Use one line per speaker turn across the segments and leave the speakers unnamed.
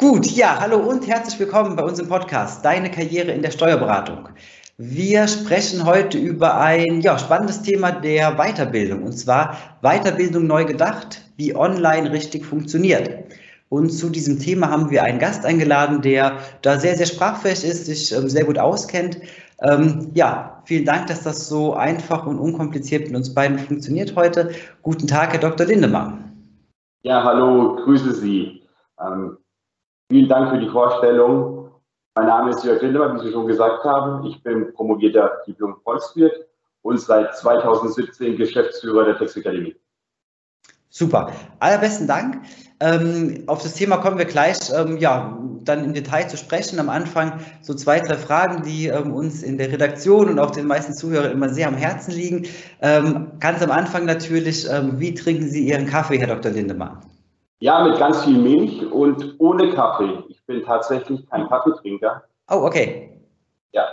Gut, ja, hallo und herzlich willkommen bei unserem Podcast Deine Karriere in der Steuerberatung. Wir sprechen heute über ein ja, spannendes Thema der Weiterbildung und zwar Weiterbildung neu gedacht, wie online richtig funktioniert. Und zu diesem Thema haben wir einen Gast eingeladen, der da sehr, sehr sprachfähig ist, sich ähm, sehr gut auskennt. Ähm, ja, vielen Dank, dass das so einfach und unkompliziert mit uns beiden funktioniert heute. Guten Tag, Herr Dr. Lindemann.
Ja, hallo, grüße Sie. Ähm, Vielen Dank für die Vorstellung. Mein Name ist Jörg Lindemann, wie Sie schon gesagt haben. Ich bin promovierter Diplom-Volkswirt und seit 2017 Geschäftsführer der Textakademie.
Super, allerbesten Dank. Ähm, auf das Thema kommen wir gleich ähm, ja, dann im Detail zu sprechen. Am Anfang so zwei, drei Fragen, die ähm, uns in der Redaktion und auch den meisten Zuhörern immer sehr am Herzen liegen. Ähm, ganz am Anfang natürlich, ähm, wie trinken Sie Ihren Kaffee, Herr Dr. Lindemann?
Ja, mit ganz viel Milch und ohne Kaffee. Ich bin tatsächlich kein Kaffeetrinker.
Oh, okay.
Ja.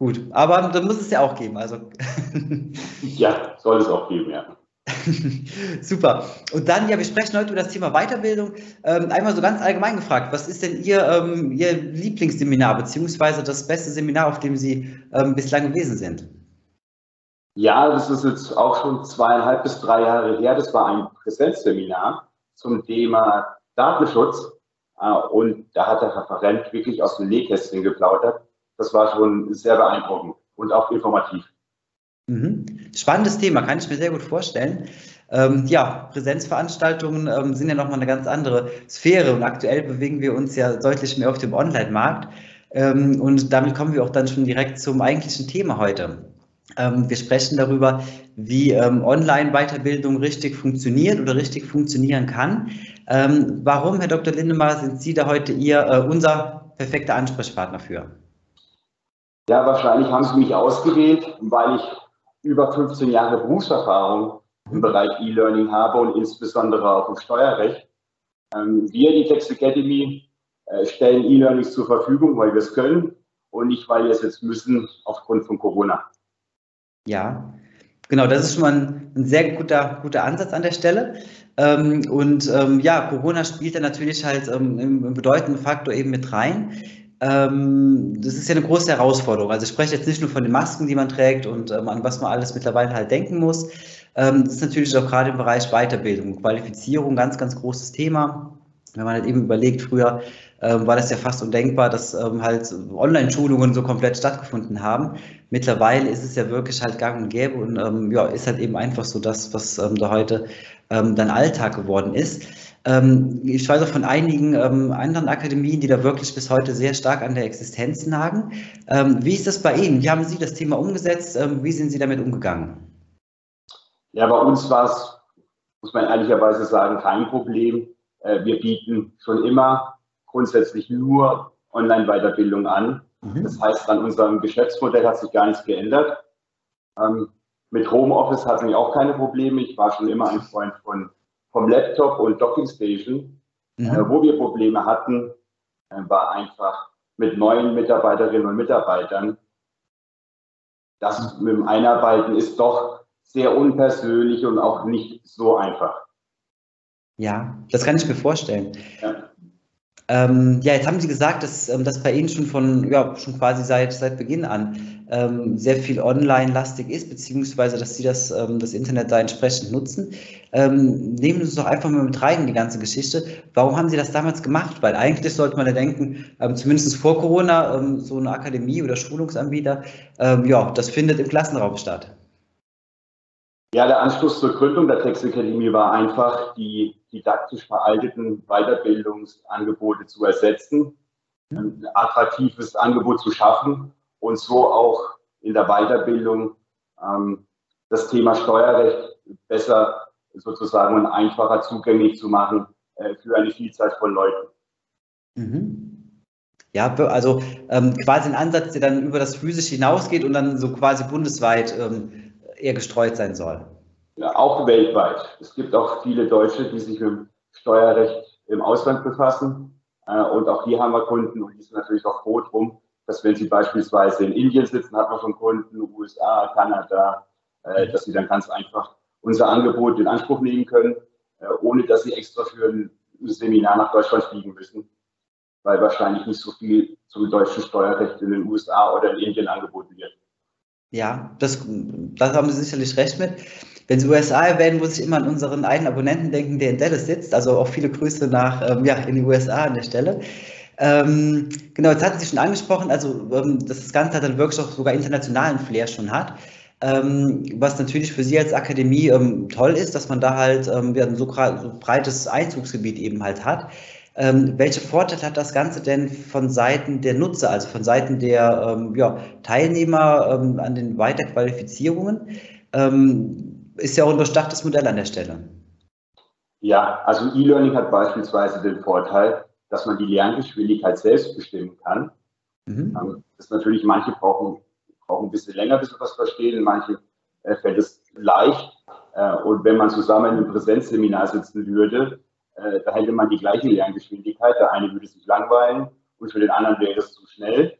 Gut, aber dann muss es ja auch geben. Also.
ja, soll es auch geben, ja.
Super. Und dann, ja, wir sprechen heute über das Thema Weiterbildung. Ähm, einmal so ganz allgemein gefragt, was ist denn Ihr, ähm, Ihr Lieblingsseminar, beziehungsweise das beste Seminar, auf dem Sie ähm, bislang gewesen sind?
Ja, das ist jetzt auch schon zweieinhalb bis drei Jahre her. Das war ein Präsenzseminar zum Thema Datenschutz. Äh, und da hat der Referent wirklich aus dem Nähkästchen geplaudert. Das war schon sehr beeindruckend und auch informativ.
Mhm. Spannendes Thema, kann ich mir sehr gut vorstellen. Ähm, ja, Präsenzveranstaltungen ähm, sind ja nochmal eine ganz andere Sphäre und aktuell bewegen wir uns ja deutlich mehr auf dem Online-Markt. Ähm, und damit kommen wir auch dann schon direkt zum eigentlichen Thema heute. Ähm, wir sprechen darüber, wie ähm, Online-Weiterbildung richtig funktioniert oder richtig funktionieren kann. Ähm, warum, Herr Dr. Lindemann, sind Sie da heute Ihr, äh, unser perfekter Ansprechpartner für?
Ja, wahrscheinlich haben Sie mich ausgewählt, weil ich über 15 Jahre Berufserfahrung im Bereich E-Learning habe und insbesondere auch im Steuerrecht. wir, die Text Academy, äh, stellen E-Learnings zur Verfügung, weil wir es können und nicht, weil wir es jetzt müssen aufgrund von Corona.
Ja, genau, das ist schon mal ein, ein sehr guter, guter Ansatz an der Stelle. Ähm, und ähm, ja, Corona spielt da natürlich halt ähm, einen bedeutenden Faktor eben mit rein. Ähm, das ist ja eine große Herausforderung. Also ich spreche jetzt nicht nur von den Masken, die man trägt und ähm, an was man alles mittlerweile halt denken muss. Ähm, das ist natürlich auch gerade im Bereich Weiterbildung, Qualifizierung, ganz, ganz großes Thema. Wenn man halt eben überlegt, früher ähm, war das ja fast undenkbar, dass ähm, halt Online-Schulungen so komplett stattgefunden haben. Mittlerweile ist es ja wirklich halt gang und gäbe und ähm, ja, ist halt eben einfach so das, was ähm, da heute ähm, dann Alltag geworden ist. Ähm, ich weiß auch von einigen anderen Akademien, die da wirklich bis heute sehr stark an der Existenz nagen. wie ist das bei Ihnen? Wie haben Sie das Thema umgesetzt? wie sind Sie damit umgegangen?
Ja, bei uns war es, muss man ehrlicherweise sagen, kein Problem. Äh, wir bieten schon immer grundsätzlich nur Online-Weiterbildung an. Mhm. Das heißt, an unserem Geschäftsmodell hat sich gar nichts geändert. Ähm, mit Homeoffice hatten wir auch keine Probleme. Ich war schon immer ein Freund von, vom Laptop und Docking Station. Mhm. Äh, wo wir Probleme hatten, äh, war einfach mit neuen Mitarbeiterinnen und Mitarbeitern. Das mit dem Einarbeiten ist doch sehr unpersönlich und auch nicht so einfach.
Ja, das kann ich mir vorstellen. Ja. Ähm, ja, jetzt haben Sie gesagt, dass ähm, das bei Ihnen schon von, ja, schon quasi seit, seit Beginn an ähm, sehr viel online-lastig ist, beziehungsweise dass Sie das, ähm, das Internet da entsprechend nutzen. Ähm, nehmen Sie uns doch einfach mal mit rein in die ganze Geschichte. Warum haben Sie das damals gemacht? Weil eigentlich sollte man ja denken, ähm, zumindest vor Corona, so eine Akademie oder Schulungsanbieter, ja, das findet im Klassenraum statt.
Ja, der Anschluss zur Gründung der Textakademie war einfach, die didaktisch veralteten Weiterbildungsangebote zu ersetzen, ein attraktives Angebot zu schaffen und so auch in der Weiterbildung ähm, das Thema Steuerrecht besser sozusagen und einfacher zugänglich zu machen äh, für eine Vielzahl von Leuten.
Mhm. Ja, also ähm, quasi ein Ansatz, der dann über das Physische hinausgeht und dann so quasi bundesweit ähm, eher gestreut sein soll.
Ja, auch weltweit. Es gibt auch viele Deutsche, die sich mit dem Steuerrecht im Ausland befassen. Äh, und auch hier haben wir Kunden und die sind natürlich auch froh drum, dass wenn sie beispielsweise in Indien sitzen, hat man schon Kunden, USA, Kanada, äh, dass sie dann ganz einfach unser Angebot in Anspruch nehmen können, äh, ohne dass sie extra für ein Seminar nach Deutschland fliegen müssen, weil wahrscheinlich nicht so viel zum deutschen Steuerrecht in den USA oder in Indien angeboten wird.
Ja, das, das haben Sie sicherlich recht mit. Wenn Sie USA erwähnen, muss ich immer an unseren einen Abonnenten denken, der in Dallas sitzt. Also auch viele Grüße nach, ähm, ja, in die USA an der Stelle. Ähm, genau, jetzt hatten Sie schon angesprochen, also ähm, dass das Ganze dann wirklich auch sogar internationalen Flair schon hat. Ähm, was natürlich für Sie als Akademie ähm, toll ist, dass man da halt ähm, ja, so, so, breites Einzugsgebiet eben halt hat. Ähm, welche Vorteile hat das Ganze denn von Seiten der Nutzer, also von Seiten der ähm, ja, Teilnehmer ähm, an den Weiterqualifizierungen? Ist ja auch ein durchdachtes Modell an der Stelle.
Ja, also E-Learning hat beispielsweise den Vorteil, dass man die Lerngeschwindigkeit selbst bestimmen kann. Mhm. Das ist natürlich, manche brauchen brauchen ein bisschen länger, bis wir was verstehen. In manchen äh, fällt es leicht. Äh, und wenn man zusammen in einem Präsenzseminar sitzen würde, äh, da hätte man die gleiche Lerngeschwindigkeit. Der eine würde sich langweilen und für den anderen wäre es zu schnell.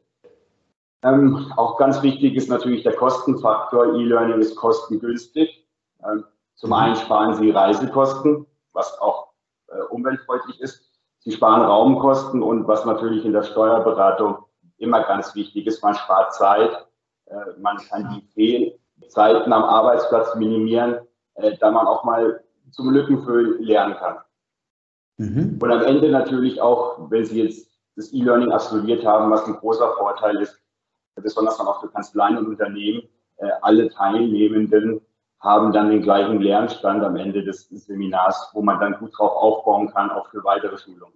Ähm, auch ganz wichtig ist natürlich der Kostenfaktor. E-Learning ist kostengünstig. Ähm, zum einen sparen Sie Reisekosten, was auch äh, umweltfreundlich ist. Sie sparen Raumkosten und was natürlich in der Steuerberatung immer ganz wichtig ist, man spart Zeit äh, man kann die Fehlzeiten am Arbeitsplatz minimieren, äh, da man auch mal zum Lückenfüllen lernen kann. Mhm. Und am Ende natürlich auch, wenn Sie jetzt das E-Learning absolviert haben, was ein großer Vorteil ist, besonders dann auch für Kanzleien und Unternehmen, alle Teilnehmenden haben dann den gleichen Lernstand am Ende des Seminars, wo man dann gut drauf aufbauen kann, auch für weitere Schulungen.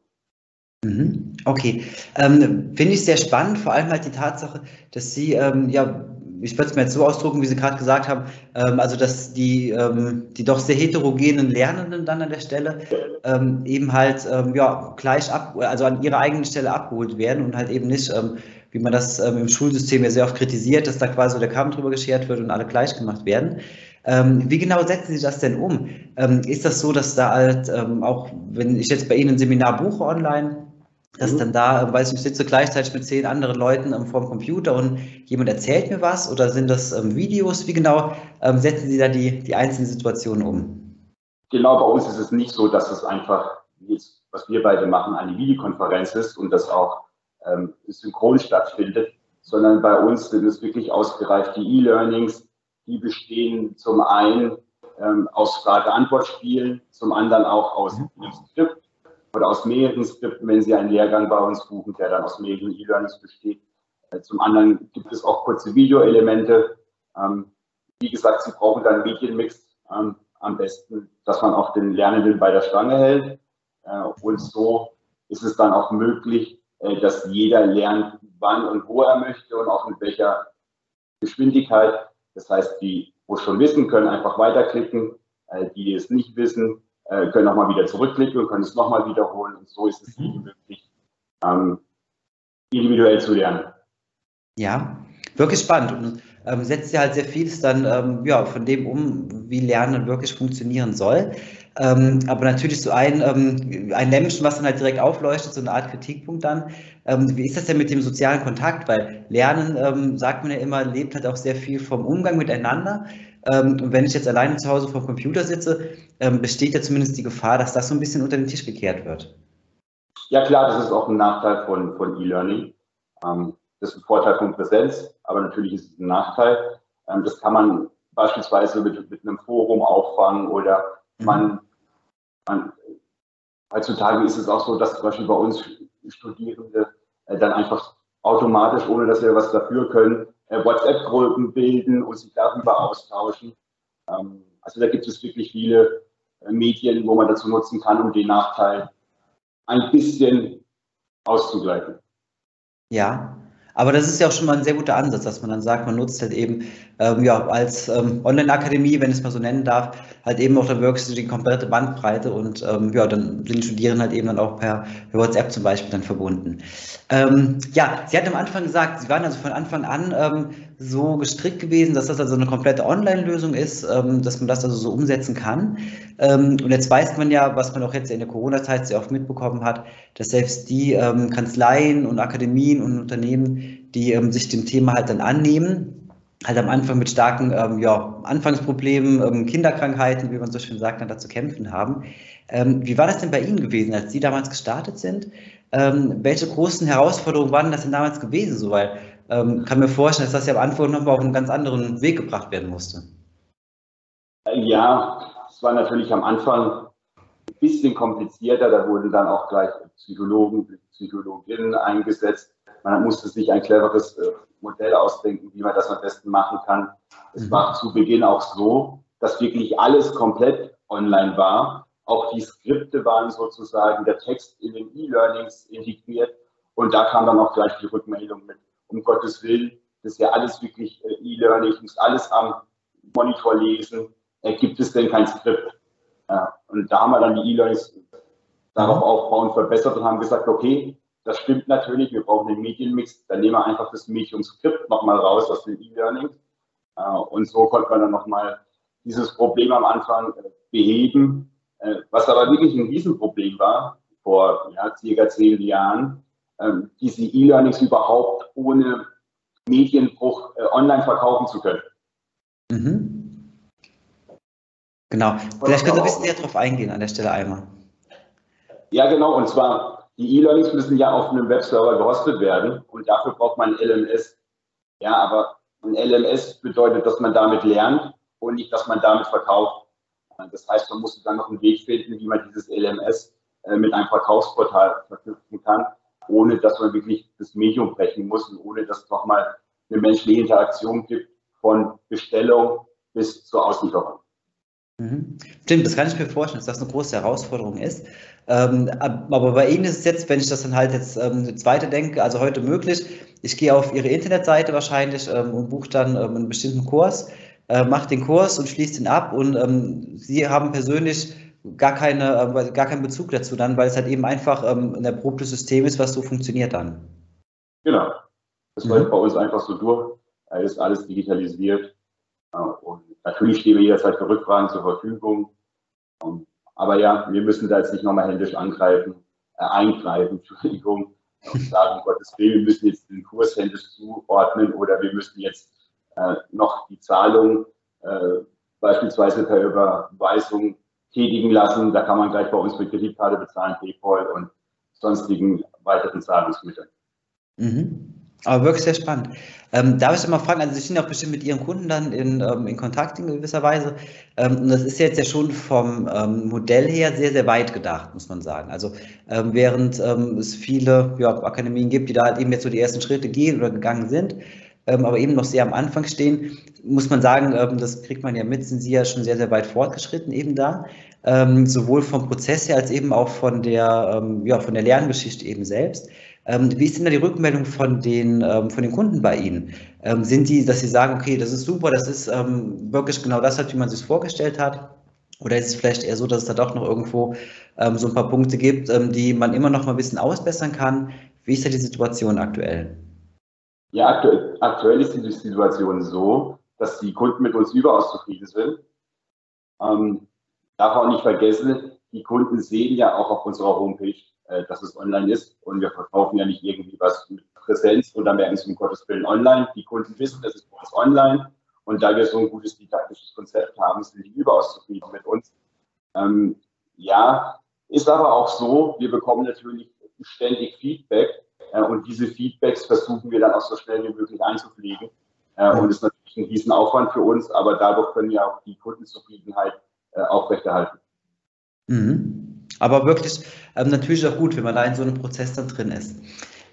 Mhm. Okay, ähm, finde ich sehr spannend, vor allem halt die Tatsache, dass Sie, ähm, ja, ich würde es mir jetzt so ausdrucken, wie Sie gerade gesagt haben, ähm, also dass die, ähm, die doch sehr heterogenen Lernenden dann an der Stelle ähm, eben halt ähm, ja, gleich ab, also an ihrer eigenen Stelle abgeholt werden und halt eben nicht, wie man das im Schulsystem ja sehr oft kritisiert, dass da quasi der Kamm drüber geschert wird und alle gleich gemacht werden. Ähm, wie genau setzen Sie das denn um? Ähm, ist das so, dass da halt ähm, auch, wenn ich jetzt bei Ihnen ein Seminar buche online, dass mhm. dann da, weiß ich, ich sitze gleichzeitig mit zehn anderen Leuten ähm, vor dem Computer und jemand erzählt mir was oder sind das ähm, Videos? Wie genau ähm, setzen Sie da die, die einzelnen Situationen um?
Genau, bei uns ist es nicht so, dass es einfach, jetzt, was wir beide machen, eine Videokonferenz ist und das auch ähm, synchron stattfindet, sondern bei uns sind es wirklich ausgereifte E-Learnings, die bestehen zum einen ähm, aus Frage-Antwort-Spielen, zum anderen auch aus mhm. einem Skript oder aus mehreren Skripten, wenn Sie einen Lehrgang bei uns buchen, der dann aus mehreren E-Learnings besteht. Äh, zum anderen gibt es auch kurze Videoelemente. Ähm, wie gesagt, Sie brauchen dann Medienmix ähm, am besten, dass man auch den Lernenden bei der Stange hält. Äh, und so ist es dann auch möglich, äh, dass jeder lernt, wann und wo er möchte und auch mit welcher Geschwindigkeit. Das heißt, die, wo es schon wissen, können einfach weiterklicken. Die es nicht wissen, äh, können nochmal wieder zurückklicken und können es nochmal wiederholen. Und so ist es mhm. möglich, ähm, individuell zu lernen.
Ja, wirklich spannend. Und ähm, setzt ja halt sehr vieles dann ähm, ja, von dem um, wie Lernen wirklich funktionieren soll. Ähm, aber natürlich so ein, ähm, ein Lämpchen, was dann halt direkt aufleuchtet, so eine Art Kritikpunkt dann. Ähm, wie ist das denn mit dem sozialen Kontakt? Weil Lernen, ähm, sagt man ja immer, lebt halt auch sehr viel vom Umgang miteinander. Ähm, und wenn ich jetzt alleine zu Hause vom Computer sitze, ähm, besteht ja zumindest die Gefahr, dass das so ein bisschen unter den Tisch gekehrt wird.
Ja klar, das ist auch ein Nachteil von, von E-Learning. Ähm, das ist ein Vorteil von Präsenz, aber natürlich ist es ein Nachteil. das kann man beispielsweise mit, mit einem Forum auffangen oder mhm. man, man, heutzutage ist es auch so, dass zum Beispiel bei uns Studierende äh, dann einfach automatisch, ohne dass wir was dafür können, äh, WhatsApp-Gruppen bilden und sich darüber austauschen. Ähm, also da gibt es wirklich viele äh, Medien, wo man dazu nutzen kann, um den Nachteil ein bisschen auszugleichen.
Ja, Aber das ist ja auch schon mal ein sehr guter Ansatz, dass man dann sagt, man nutzt halt eben ähm, ja, als ähm, Online-Akademie, wenn ich es mal so nennen darf, halt eben auch dann wirklich die komplette Bandbreite und ähm, ja, dann sind die Studierenden halt eben dann auch per, WhatsApp zum Beispiel dann verbunden. Ähm, ja, Sie hatten am Anfang gesagt, Sie waren also von Anfang an ähm, so gestrickt gewesen, dass das also eine komplette Online-Lösung ist, ähm, dass man das also so umsetzen kann. und jetzt weiß man ja, was man auch jetzt in der Corona-Zeit sehr oft mitbekommen hat, dass selbst die Kanzleien und Akademien und Unternehmen, die sich dem Thema halt dann annehmen, halt am Anfang mit starken ähm, ja, Anfangsproblemen, ähm, Kinderkrankheiten, wie man so schön sagt, dann da zu kämpfen haben. Ähm, wie war das denn bei Ihnen gewesen, als Sie damals gestartet sind? Ähm, welche großen Herausforderungen waren das denn damals gewesen? So, weil ähm, kann mir vorstellen, dass das ja am Anfang nochmal auf einen ganz anderen Weg gebracht werden musste.
Ja, es war natürlich am Anfang ein bisschen komplizierter. Da wurden dann auch gleich Psychologen, Psychologinnen eingesetzt. Man musste sich ein cleveres äh, Modell ausdenken, wie man das am besten machen kann. Es mhm. war zu Beginn auch so, dass wirklich alles komplett online war. Auch die Skripte waren sozusagen der Text in den E-Learnings integriert. Und da kam dann auch gleich die Rückmeldung mit, um Gottes Willen, das ist ja alles wirklich äh, E-Learning, ich muss alles am Monitor lesen. Äh, gibt es denn kein Skript? Ja, und da haben wir dann die E-Learnings darauf mhm. aufbauend verbessert und haben gesagt, okay, das stimmt natürlich, wir brauchen den Medienmix, dann nehmen wir einfach das Medium-Skript nochmal raus aus den E-Learnings. Äh, und so konnte man dann nochmal dieses Problem am Anfang äh, beheben. Äh, was aber wirklich ein Riesenproblem war, vor ja, circa zehn Jahren, ähm, diese E-Learnings überhaupt ohne Medienbruch online verkaufen zu können.
Mhm. Genau. Vielleicht könnt ihr ein bisschen näher drauf eingehen an der Stelle einmal.
Ja, genau. Und zwar die E-Learnings müssen ja auf einem Webserver gehostet werden und dafür braucht man ein LMS. Ja, aber ein LMS bedeutet, dass man damit lernt und nicht, dass man damit verkauft. Das heißt, man muss dann noch einen Weg finden, wie man dieses LMS äh, mit einem Verkaufsportal verknüpfen kann, ohne dass man wirklich das Medium brechen muss und ohne dass es nochmal eine menschliche Interaktion gibt von Bestellung bis zur Auslieferung.
Mhm. Stimmt, das kann ich mir vorstellen, dass das eine große Herausforderung ist. Ähm, aber bei Ihnen ist es jetzt, wenn ich das dann halt jetzt ähm, zweite denke, also heute möglich, ich gehe auf Ihre Internetseite wahrscheinlich ähm, und buche dann ähm, einen bestimmten Kurs, äh, mache den Kurs und schließe den ab und ähm, Sie haben persönlich gar, keine, äh, gar keinen Bezug dazu dann, weil es halt eben einfach ähm, ein erprobtes System ist, was so funktioniert dann.
Genau, das läuft mhm. bei uns einfach so durch, da ist alles digitalisiert und natürlich stehen wir jederzeit für Rückfragen zur Verfügung. Aber ja, wir müssen da jetzt nicht nochmal händisch angreifen, äh, eingreifen, Entschuldigung, und sagen, Gottes Willen, wir müssen jetzt den Kurs händisch zuordnen oder wir müssen jetzt äh, noch die Zahlung äh, beispielsweise per Überweisung tätigen lassen. Da kann man gleich bei uns mit Kreditkarte bezahlen, PayPal und sonstigen weiteren Zahlungsmitteln.
Mhm. Aber wirklich sehr spannend. Ähm, darf ich mal fragen, also Sie sind ja auch bestimmt mit Ihren Kunden dann in, ähm, in Kontakt in gewisser Weise. Ähm, und das ist jetzt ja schon vom ähm, Modell her sehr, sehr weit gedacht, muss man sagen. Also ähm, während ähm, es viele ja, Akademien gibt, die da halt eben jetzt so die ersten Schritte gehen oder gegangen sind, aber eben noch sehr am Anfang stehen, muss man sagen, das kriegt man ja mit, sind Sie ja schon sehr, sehr weit fortgeschritten eben da. sowohl vom Prozess her als eben auch von der, ja, von der Lerngeschichte eben selbst. Ähm, wie ist denn da die Rückmeldung von den, ähm, von den Kunden bei Ihnen? Ähm, sind die, dass sie sagen, okay, das ist super, das ist ähm, wirklich genau das, wie man sich vorgestellt hat? Oder ist es vielleicht eher so, dass es da doch noch irgendwo ähm, so ein paar Punkte gibt, ähm, die man immer noch mal ein bisschen ausbessern kann? Wie ist da die Situation aktuell?
Ja, aktuell, aktuell ist die Situation so, dass die Kunden mit uns überaus zufrieden sind. Darf auch nicht vergessen, die Kunden sehen ja auch auf unserer Homepage, äh, dass es online ist. Und wir verkaufen ja nicht irgendwie was mit Präsenz und dann merken sie um Gottes Willen online. Die Kunden wissen, es ist online. Und da wir so ein gutes didaktisches Konzept haben, sind die überaus zufrieden mit uns. Ähm, ja, ist aber auch so, wir bekommen natürlich ständig Feedback äh, und diese Feedbacks versuchen wir dann auch so schnell wie möglich einzupflegen. Äh, und ist natürlich ein Riesenaufwand für uns, aber dadurch können wir auch die Kundenzufriedenheit äh, aufrechterhalten.
Mhm. Aber wirklich ähm, natürlich auch gut, wenn man da in so einem Prozess dann drin ist.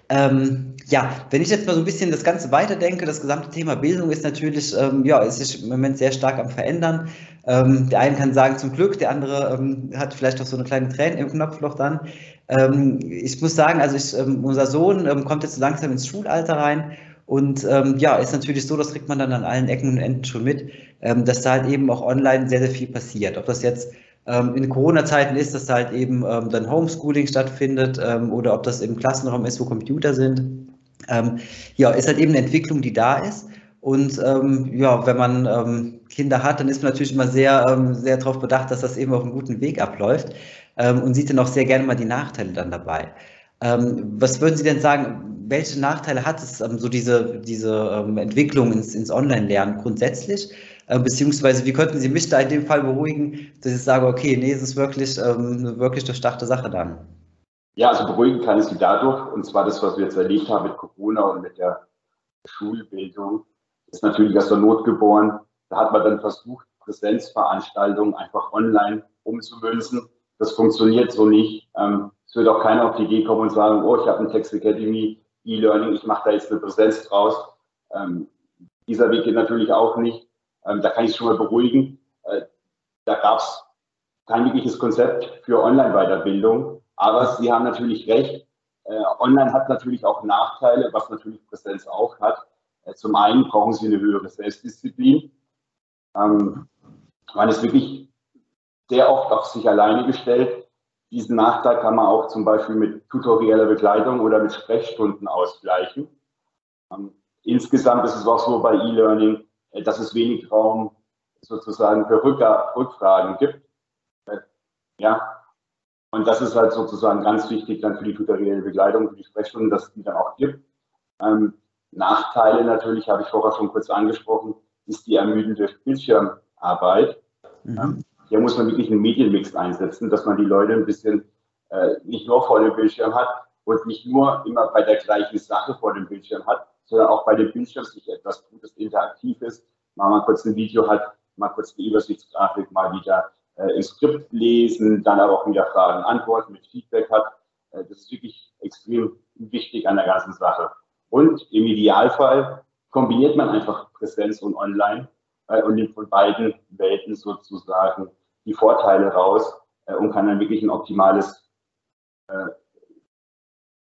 Ähm, ja, wenn ich jetzt mal so ein bisschen das Ganze weiterdenke, das gesamte Thema Bildung ist natürlich, ähm, ja, ist im Moment sehr stark am Verändern. Ähm, der eine kann sagen zum Glück, der andere ähm, hat vielleicht auch so eine kleine Träne im Knopfloch dann. Ähm, ich muss sagen, also ich, ähm, unser Sohn kommt jetzt langsam ins Schulalter rein und ja, ist natürlich so, das kriegt man dann an allen Ecken und Enden schon mit, dass da halt eben auch online sehr, sehr viel passiert. Ob das jetzt in Corona-Zeiten ist, dass halt eben ähm, dann Homeschooling stattfindet ähm, oder ob das im Klassenraum ist, wo Computer sind. Ähm, ja, ist halt eben eine Entwicklung, die da ist. Und ähm, ja, wenn man ähm, Kinder hat, dann ist man natürlich immer sehr, sehr darauf bedacht, dass das eben auf einem guten Weg abläuft und sieht dann auch sehr gerne mal die Nachteile dann dabei. was würden Sie denn sagen, welche Nachteile hat es, so diese, diese Entwicklung ins, ins Online-Lernen grundsätzlich? Äh, beziehungsweise wie könnten Sie mich da in dem Fall beruhigen, dass ich sage, okay, nee, es ist wirklich ähm, eine wirklich durchdachte Sache dann?
Ja, also beruhigen kann ich Sie dadurch, und zwar das, was wir jetzt erlebt haben mit Corona und mit der Schulbildung, ist natürlich aus der Not geboren. Da hat man dann versucht, Präsenzveranstaltungen einfach online umzumünzen. Das funktioniert so nicht. Ähm, es wird auch keiner auf die Idee kommen und sagen, oh, ich habe eine Text Academy E-Learning, ich mache da jetzt eine Präsenz draus. Ähm, dieser Weg geht natürlich auch nicht. Ähm, da kann ich schon mal beruhigen. Äh, da gab es kein wirkliches Konzept für Online-Weiterbildung. Aber Sie haben natürlich recht. Äh, Online hat natürlich auch Nachteile, was natürlich Präsenz auch hat. Äh, zum einen brauchen Sie eine höhere Selbstdisziplin. Ähm, man ist wirklich sehr oft auf sich alleine gestellt. Diesen Nachteil kann man auch zum Beispiel mit tutorieller Begleitung oder mit Sprechstunden ausgleichen. Ähm, insgesamt ist es auch so bei E-Learning, dass es wenig Raum sozusagen für Rückfragen gibt. Äh, ja, und das ist halt sozusagen ganz wichtig dann für die tutorielle Begleitung, für die Sprechstunden, dass es die dann auch gibt. Ähm, Nachteile natürlich, habe ich vorher schon kurz angesprochen, ist die ermüdende Bildschirmarbeit. Mhm. Ähm, hier muss man wirklich einen Medienmix einsetzen, dass man die Leute ein bisschen äh, nicht nur vor dem Bildschirm hat und nicht nur immer bei der gleichen Sache vor dem Bildschirm hat, auch bei dem Bildschirm sich etwas tut, das interaktiv ist, mal, mal kurz ein Video hat, mal kurz eine Übersichtsgrafik, mal wieder äh, im Skript lesen, dann aber auch wieder Fragen, Antworten mit Feedback hat. Äh, das ist wirklich extrem wichtig an der ganzen Sache. Und im Idealfall kombiniert man einfach Präsenz und Online äh, und nimmt von beiden Welten sozusagen die Vorteile raus äh, und kann dann wirklich ein optimales, äh,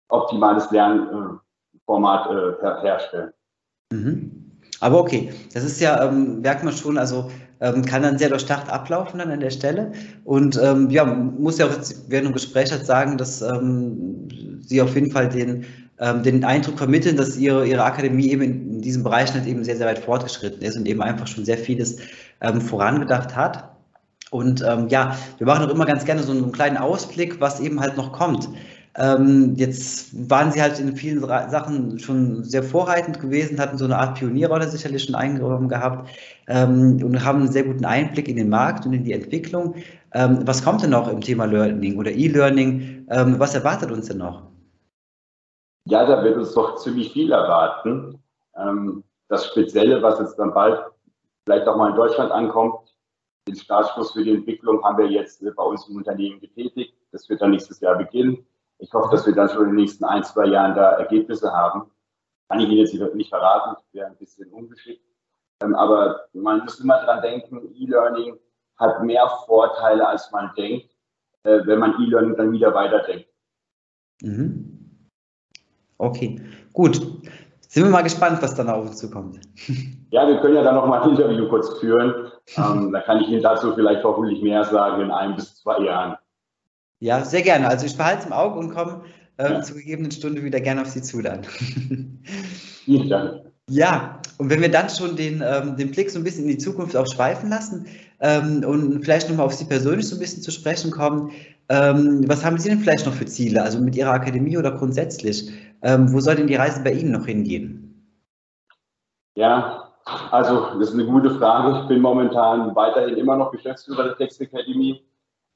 optimales Lernen äh, Format äh, herstellen.
Mhm. Aber okay, das ist ja, ähm, merkt man schon, also ähm, kann dann sehr durchdacht ablaufen dann an der Stelle. Und ähm, ja, muss ja auch während dem Gespräch halt sagen, dass ähm, Sie auf jeden Fall den, ähm, den Eindruck vermitteln, dass Ihre, Ihre Akademie eben in, in diesem Bereich halt eben sehr, sehr weit fortgeschritten ist und eben einfach schon sehr vieles ähm, vorangedacht hat. Und ja, wir machen auch immer ganz gerne so einen kleinen Ausblick, was eben halt noch kommt. Ähm, jetzt waren sie halt in vielen Sachen schon sehr vorreitend gewesen, hatten so eine Art Pionierrolle sicherlich schon eingeräumt gehabt ähm, und haben einen sehr guten Einblick in den Markt und in die Entwicklung. Ähm, was kommt denn noch im Thema Learning oder E-Learning? Ähm, was erwartet uns denn noch?
Ja, da wird uns doch ziemlich viel erwarten. Ähm, das Spezielle, was jetzt dann bald vielleicht auch mal in Deutschland ankommt, den Startschuss für die Entwicklung haben wir jetzt bei uns im Unternehmen getätigt. Das wird dann nächstes Jahr beginnen. Ich hoffe, dass wir dann schon in den nächsten ein, zwei Jahren da Ergebnisse haben. Kann ich Ihnen jetzt nicht verraten, wäre ein bisschen ungeschickt. Ähm, aber man muss immer dran denken, E-Learning hat mehr Vorteile, als man denkt, äh, wenn man E-Learning dann wieder weiterdenkt.
Mhm. Okay, gut. Sind wir mal gespannt, was dann auf uns zukommt.
Ja, wir können ja dann noch mal ein Interview kurz führen. ähm, da kann ich Ihnen dazu vielleicht hoffentlich mehr sagen in ein bis zwei Jahren.
Ja, sehr gerne. Also ich behalte es im Auge und komme äh, ja. zur gegebenen Stunde wieder gerne auf Sie zu dann.
Vielen Dank.
Ja, und wenn wir dann schon den, ähm, den Blick so ein bisschen in die Zukunft auch schweifen lassen ähm, und vielleicht nochmal auf Sie persönlich so ein bisschen zu sprechen kommen, ähm, was haben Sie denn vielleicht noch für Ziele, also mit Ihrer Akademie oder grundsätzlich? Ähm, wo soll denn die Reise bei Ihnen noch hingehen?
Ja, also das ist eine gute Frage. Ich bin momentan weiterhin immer noch Geschäftsführer der Textakademie.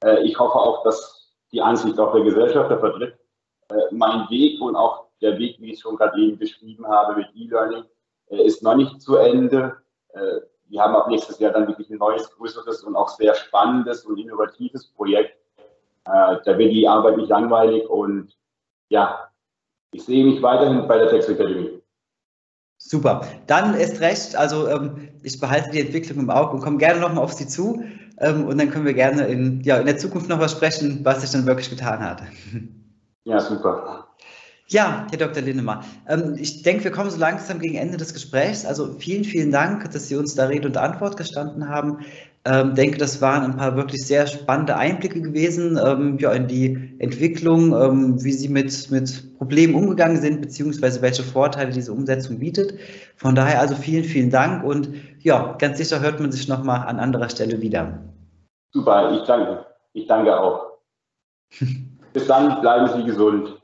Äh, ich hoffe auch, dass die Ansicht auch der Gesellschaft, der vertritt äh, mein Weg und auch der Weg, wie ich es schon gerade eben beschrieben habe mit E-Learning, äh, ist noch nicht zu Ende. Äh, wir haben ab nächstes Jahr dann wirklich ein neues, größeres und auch sehr spannendes und innovatives Projekt. Da wird die Arbeit nicht langweilig und ja, ich sehe mich weiterhin bei der Text Academy.
Super. Dann ist recht. Also ähm, ich behalte die Entwicklung im Auge und komme gerne nochmal auf Sie zu. Ähm, und dann können wir gerne in, ja, in der Zukunft noch was sprechen, was sich dann wirklich getan hat.
Ja, super.
Ja, Herr Dr. Lindemann, ähm, ich denke, wir kommen so langsam gegen Ende des Gesprächs. Also vielen, vielen Dank, dass Sie uns da Rede und Antwort gestanden haben. Ähm, denke, das waren ein paar wirklich sehr spannende Einblicke gewesen ähm, ja, in die Entwicklung, ähm, wie Sie mit, mit Problemen umgegangen sind, beziehungsweise welche Vorteile diese Umsetzung bietet. Von daher also vielen, vielen Dank und ja, ganz sicher hört man sich nochmal an anderer Stelle wieder.
Super, ich danke. Ich danke auch. Bis dann, bleiben Sie gesund.